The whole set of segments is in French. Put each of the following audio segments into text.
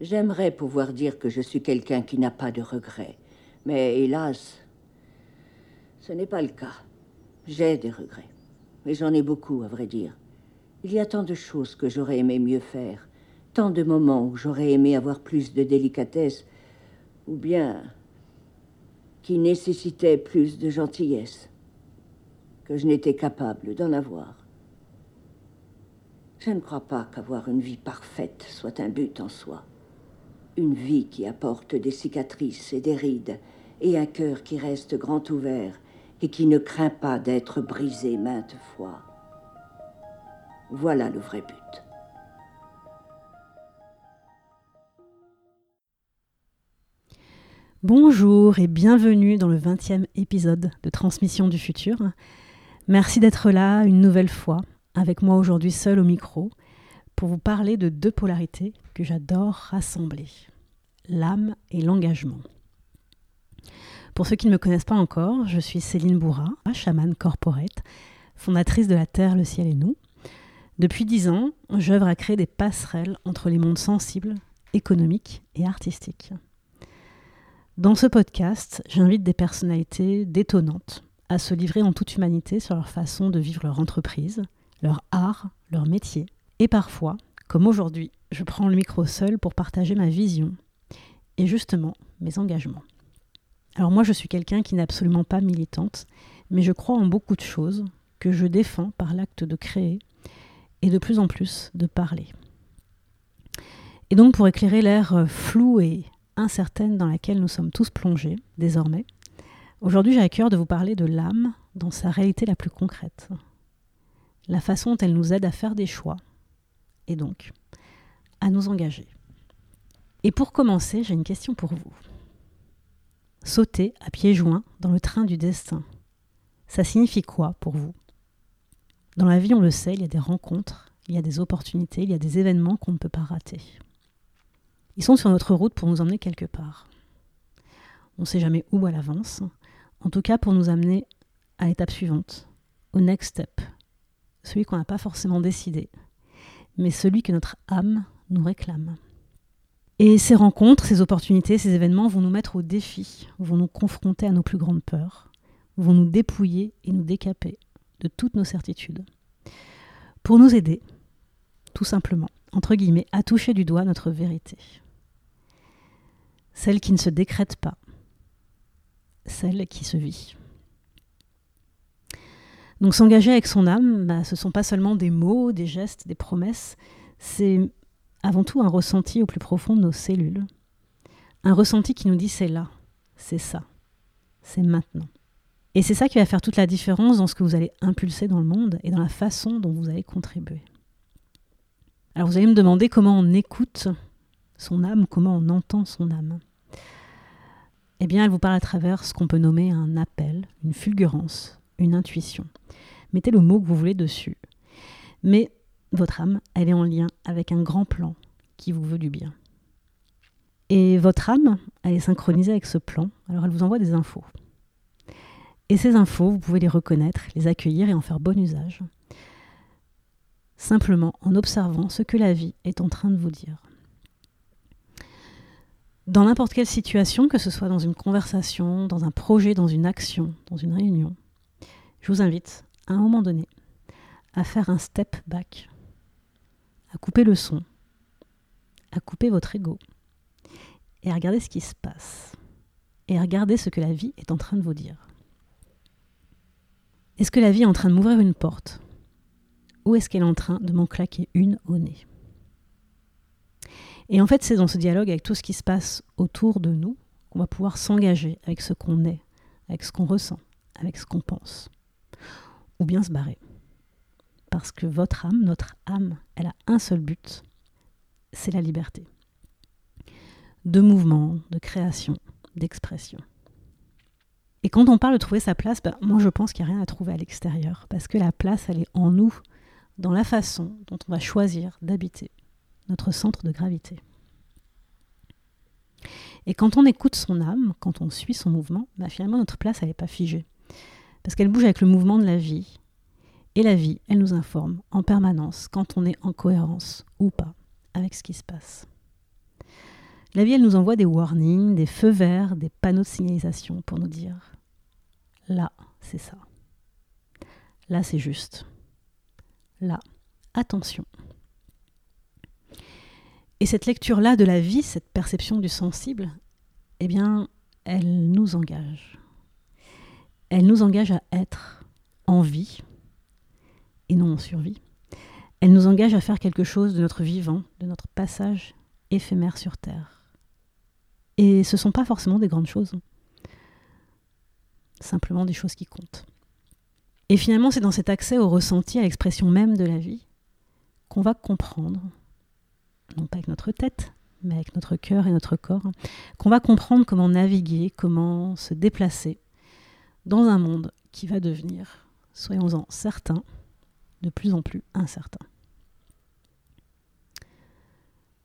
J'aimerais pouvoir dire que je suis quelqu'un qui n'a pas de regrets. Mais hélas, ce n'est pas le cas. J'ai des regrets. Mais j'en ai beaucoup, à vrai dire. Il y a tant de choses que j'aurais aimé mieux faire. Tant de moments où j'aurais aimé avoir plus de délicatesse. Ou bien qui nécessitaient plus de gentillesse. Que je n'étais capable d'en avoir. Je ne crois pas qu'avoir une vie parfaite soit un but en soi. Une vie qui apporte des cicatrices et des rides, et un cœur qui reste grand ouvert et qui ne craint pas d'être brisé maintes fois. Voilà le vrai but. Bonjour et bienvenue dans le 20e épisode de Transmission du futur. Merci d'être là une nouvelle fois, avec moi aujourd'hui seul au micro, pour vous parler de deux polarités que j'adore rassembler, l'âme et l'engagement. Pour ceux qui ne me connaissent pas encore, je suis Céline Bourra, chamane corporate, fondatrice de la Terre, le ciel et nous. Depuis dix ans, j'œuvre à créer des passerelles entre les mondes sensibles, économiques et artistiques. Dans ce podcast, j'invite des personnalités détonnantes à se livrer en toute humanité sur leur façon de vivre leur entreprise, leur art, leur métier. Et parfois, comme aujourd'hui, je prends le micro seul pour partager ma vision et justement mes engagements. Alors moi, je suis quelqu'un qui n'est absolument pas militante, mais je crois en beaucoup de choses que je défends par l'acte de créer et de plus en plus de parler. Et donc pour éclairer l'ère floue et incertaine dans laquelle nous sommes tous plongés désormais, aujourd'hui j'ai à cœur de vous parler de l'âme dans sa réalité la plus concrète, la façon dont elle nous aide à faire des choix et donc à nous engager. Et pour commencer, j'ai une question pour vous. Sauter à pieds joints dans le train du destin, ça signifie quoi pour vous? Dans la vie, on le sait, il y a des rencontres, il y a des opportunités, il y a des événements qu'on ne peut pas rater. Ils sont sur notre route pour nous emmener quelque part. On ne sait jamais où à l'avance, en tout cas pour nous amener à l'étape suivante, au next step, celui qu'on n'a pas forcément décidé, mais celui que notre âme nous réclame. Et ces rencontres, ces opportunités, ces événements vont nous mettre au défi, vont nous confronter à nos plus grandes peurs, vont nous dépouiller et nous décaper de toutes nos certitudes. Pour nous aider, tout simplement, entre guillemets, à toucher du doigt notre vérité. Celle qui ne se décrète pas, celle qui se vit. Donc s'engager avec son âme, bah, ce ne sont pas seulement des mots, des gestes, des promesses, c'est avant tout un ressenti au plus profond de nos cellules. Un ressenti qui nous dit c'est là, c'est ça, c'est maintenant. Et c'est ça qui va faire toute la différence dans ce que vous allez impulser dans le monde et dans la façon dont vous allez contribuer. Alors vous allez me demander comment on écoute son âme, comment on entend son âme. Eh bien, elle vous parle à travers ce qu'on peut nommer un appel, une fulgurance, une intuition. Mettez le mot que vous voulez dessus. Mais votre âme, elle est en lien avec un grand plan qui vous veut du bien. Et votre âme, elle est synchronisée avec ce plan, alors elle vous envoie des infos. Et ces infos, vous pouvez les reconnaître, les accueillir et en faire bon usage. Simplement en observant ce que la vie est en train de vous dire. Dans n'importe quelle situation, que ce soit dans une conversation, dans un projet, dans une action, dans une réunion, je vous invite, à un moment donné, à faire un step back, à couper le son, à couper votre ego, et à regarder ce qui se passe. Et à regarder ce que la vie est en train de vous dire. Est-ce que la vie est en train de m'ouvrir une porte Ou est-ce qu'elle est en train de m'en claquer une au nez? Et en fait, c'est dans ce dialogue avec tout ce qui se passe autour de nous qu'on va pouvoir s'engager avec ce qu'on est, avec ce qu'on ressent, avec ce qu'on pense. Ou bien se barrer. Parce que votre âme, notre âme, elle a un seul but, c'est la liberté. De mouvement, de création, d'expression. Et quand on parle de trouver sa place, ben, moi je pense qu'il n'y a rien à trouver à l'extérieur, parce que la place, elle est en nous, dans la façon dont on va choisir d'habiter notre centre de gravité. Et quand on écoute son âme, quand on suit son mouvement, ben, finalement notre place, elle n'est pas figée, parce qu'elle bouge avec le mouvement de la vie. Et la vie, elle nous informe en permanence quand on est en cohérence ou pas avec ce qui se passe. La vie, elle nous envoie des warnings, des feux verts, des panneaux de signalisation pour nous dire Là, c'est ça. Là, c'est juste. Là, attention. Et cette lecture-là de la vie, cette perception du sensible, eh bien, elle nous engage. Elle nous engage à être en vie et non en survie. Elle nous engage à faire quelque chose de notre vivant, de notre passage éphémère sur Terre. Et ce ne sont pas forcément des grandes choses simplement des choses qui comptent. Et finalement, c'est dans cet accès au ressenti, à l'expression même de la vie, qu'on va comprendre, non pas avec notre tête, mais avec notre cœur et notre corps, qu'on va comprendre comment naviguer, comment se déplacer dans un monde qui va devenir, soyons-en certains, de plus en plus incertain.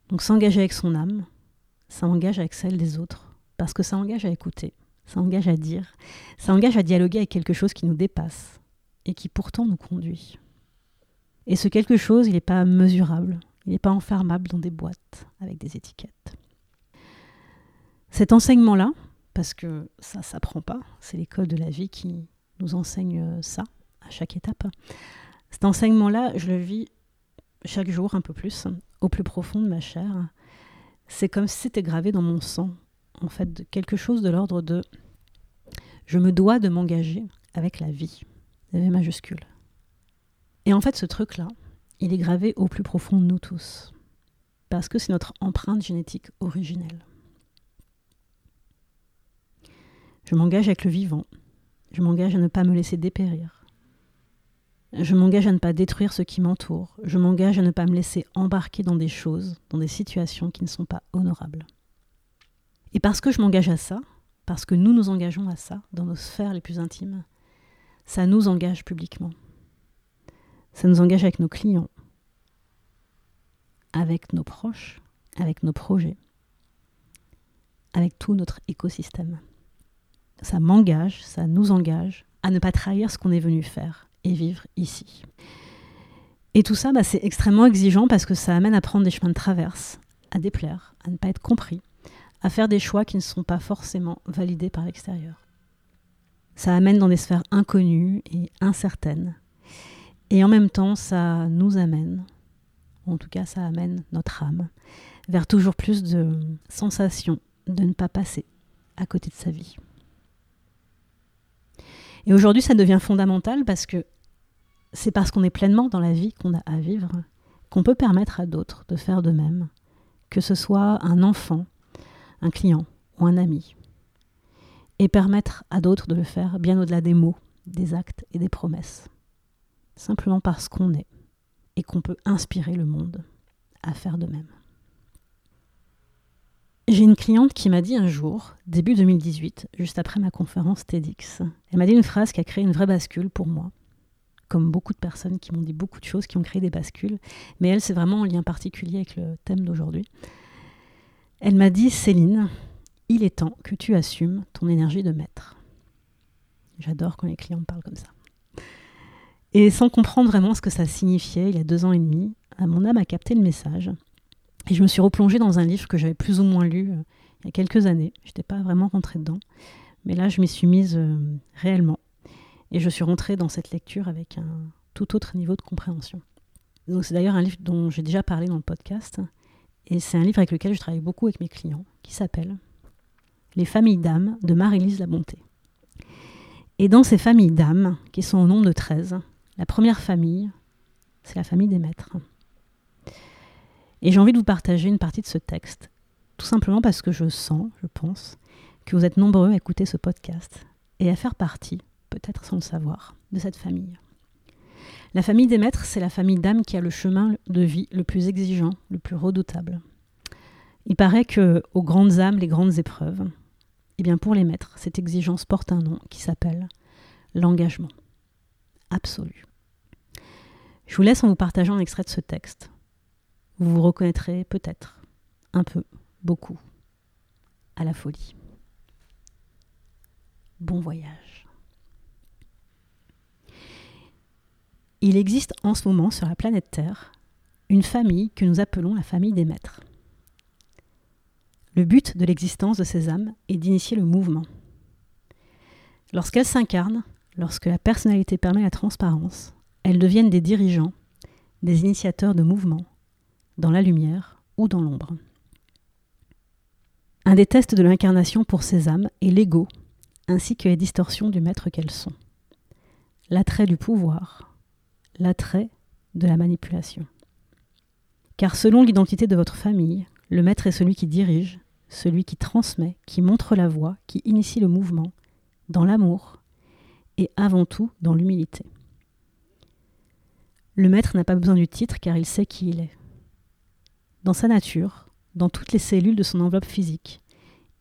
Donc s'engager avec son âme, ça engage avec celle des autres, parce que ça engage à écouter, ça engage à dire, ça engage à dialoguer avec quelque chose qui nous dépasse et qui pourtant nous conduit. Et ce quelque chose, il n'est pas mesurable, il n'est pas enfermable dans des boîtes avec des étiquettes. Cet enseignement-là, parce que ça ne s'apprend pas, c'est l'école de la vie qui nous enseigne ça à chaque étape. Cet enseignement-là, je le vis chaque jour un peu plus, au plus profond de ma chair. C'est comme si c'était gravé dans mon sang, en fait quelque chose de l'ordre de je me dois de m'engager avec la vie, la majuscule. Et en fait, ce truc-là, il est gravé au plus profond de nous tous, parce que c'est notre empreinte génétique originelle. Je m'engage avec le vivant, je m'engage à ne pas me laisser dépérir, je m'engage à ne pas détruire ce qui m'entoure, je m'engage à ne pas me laisser embarquer dans des choses, dans des situations qui ne sont pas honorables. Et parce que je m'engage à ça, parce que nous nous engageons à ça dans nos sphères les plus intimes, ça nous engage publiquement. Ça nous engage avec nos clients, avec nos proches, avec nos projets, avec tout notre écosystème. Ça m'engage, ça nous engage à ne pas trahir ce qu'on est venu faire et vivre ici. Et tout ça, bah, c'est extrêmement exigeant parce que ça amène à prendre des chemins de traverse, à déplaire, à ne pas être compris, à faire des choix qui ne sont pas forcément validés par l'extérieur. Ça amène dans des sphères inconnues et incertaines. Et en même temps, ça nous amène, en tout cas ça amène notre âme, vers toujours plus de sensations de ne pas passer à côté de sa vie. Et aujourd'hui, ça devient fondamental parce que c'est parce qu'on est pleinement dans la vie qu'on a à vivre qu'on peut permettre à d'autres de faire de même, que ce soit un enfant un client ou un ami, et permettre à d'autres de le faire bien au-delà des mots, des actes et des promesses, simplement parce qu'on est et qu'on peut inspirer le monde à faire de même. J'ai une cliente qui m'a dit un jour, début 2018, juste après ma conférence TEDx, elle m'a dit une phrase qui a créé une vraie bascule pour moi, comme beaucoup de personnes qui m'ont dit beaucoup de choses, qui ont créé des bascules, mais elle, c'est vraiment en lien particulier avec le thème d'aujourd'hui. Elle m'a dit Céline, il est temps que tu assumes ton énergie de maître. J'adore quand les clients me parlent comme ça. Et sans comprendre vraiment ce que ça signifiait, il y a deux ans et demi, mon âme a capté le message. Et je me suis replongée dans un livre que j'avais plus ou moins lu euh, il y a quelques années. Je n'étais pas vraiment rentrée dedans. Mais là, je m'y suis mise euh, réellement. Et je suis rentrée dans cette lecture avec un tout autre niveau de compréhension. Donc c'est d'ailleurs un livre dont j'ai déjà parlé dans le podcast Et c'est un livre avec lequel je travaille beaucoup avec mes clients, qui s'appelle Les familles d'âmes de Marie-Lise La Bonté. Et dans ces familles d'âmes, qui sont au nombre de 13, la première famille, c'est la famille des maîtres. Et j'ai envie de vous partager une partie de ce texte, tout simplement parce que je sens, je pense, que vous êtes nombreux à écouter ce podcast et à faire partie, peut-être sans le savoir, de cette famille. La famille des maîtres, c'est la famille d'âmes qui a le chemin de vie le plus exigeant, le plus redoutable. Il paraît que aux grandes âmes, les grandes épreuves, eh bien pour les maîtres, cette exigence porte un nom qui s'appelle l'engagement absolu. Je vous laisse en vous partageant un extrait de ce texte. Vous vous reconnaîtrez peut-être, un peu, beaucoup, à la folie. Bon voyage. Il existe en ce moment sur la planète Terre une famille que nous appelons la famille des maîtres. Le but de l'existence de ces âmes est d'initier le mouvement. Lorsqu'elles s'incarnent, lorsque la personnalité permet la transparence, elles deviennent des dirigeants, des initiateurs de mouvements, dans la lumière ou dans l'ombre. Un des tests de l'incarnation pour ces âmes est l'ego, ainsi que les distorsions du maître qu'elles sont. L'attrait du pouvoir, l'attrait de la manipulation. Car selon l'identité de votre famille, le maître est celui qui dirige, celui qui transmet, qui montre la voie, qui initie le mouvement, dans l'amour et avant tout dans l'humilité. Le maître n'a pas besoin du titre car il sait qui il est. Dans sa nature, dans toutes les cellules de son enveloppe physique,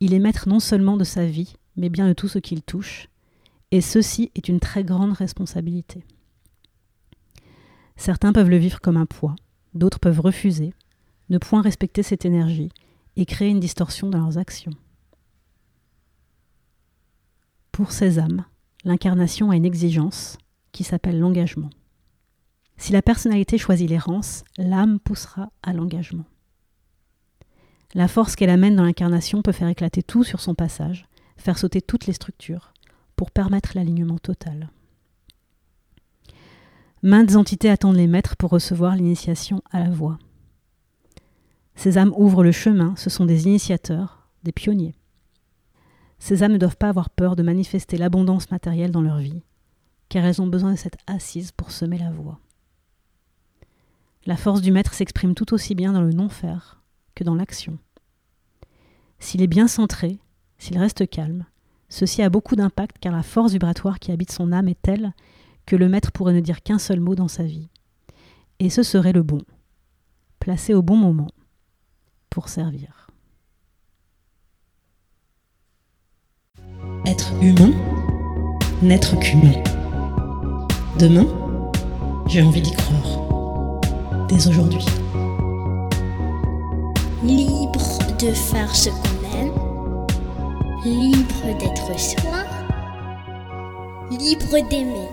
il est maître non seulement de sa vie, mais bien de tout ce qu'il touche, et ceci est une très grande responsabilité. Certains peuvent le vivre comme un poids, d'autres peuvent refuser, ne point respecter cette énergie et créer une distorsion dans leurs actions. Pour ces âmes, l'incarnation a une exigence qui s'appelle l'engagement. Si la personnalité choisit l'errance, l'âme poussera à l'engagement. La force qu'elle amène dans l'incarnation peut faire éclater tout sur son passage, faire sauter toutes les structures, pour permettre l'alignement total. Maintes entités attendent les maîtres pour recevoir l'initiation à la voie. Ces âmes ouvrent le chemin, ce sont des initiateurs, des pionniers. Ces âmes ne doivent pas avoir peur de manifester l'abondance matérielle dans leur vie, car elles ont besoin de cette assise pour semer la voie. La force du maître s'exprime tout aussi bien dans le non-faire que dans l'action. S'il est bien centré, s'il reste calme, ceci a beaucoup d'impact car la force vibratoire qui habite son âme est telle que le maître pourrait ne dire qu'un seul mot dans sa vie. Et ce serait le bon, placé au bon moment, pour servir. Être humain, n'être qu'humain. Demain, j'ai envie d'y croire. Aujourd'hui. Libre de faire ce qu'on aime, libre d'être soi, libre d'aimer.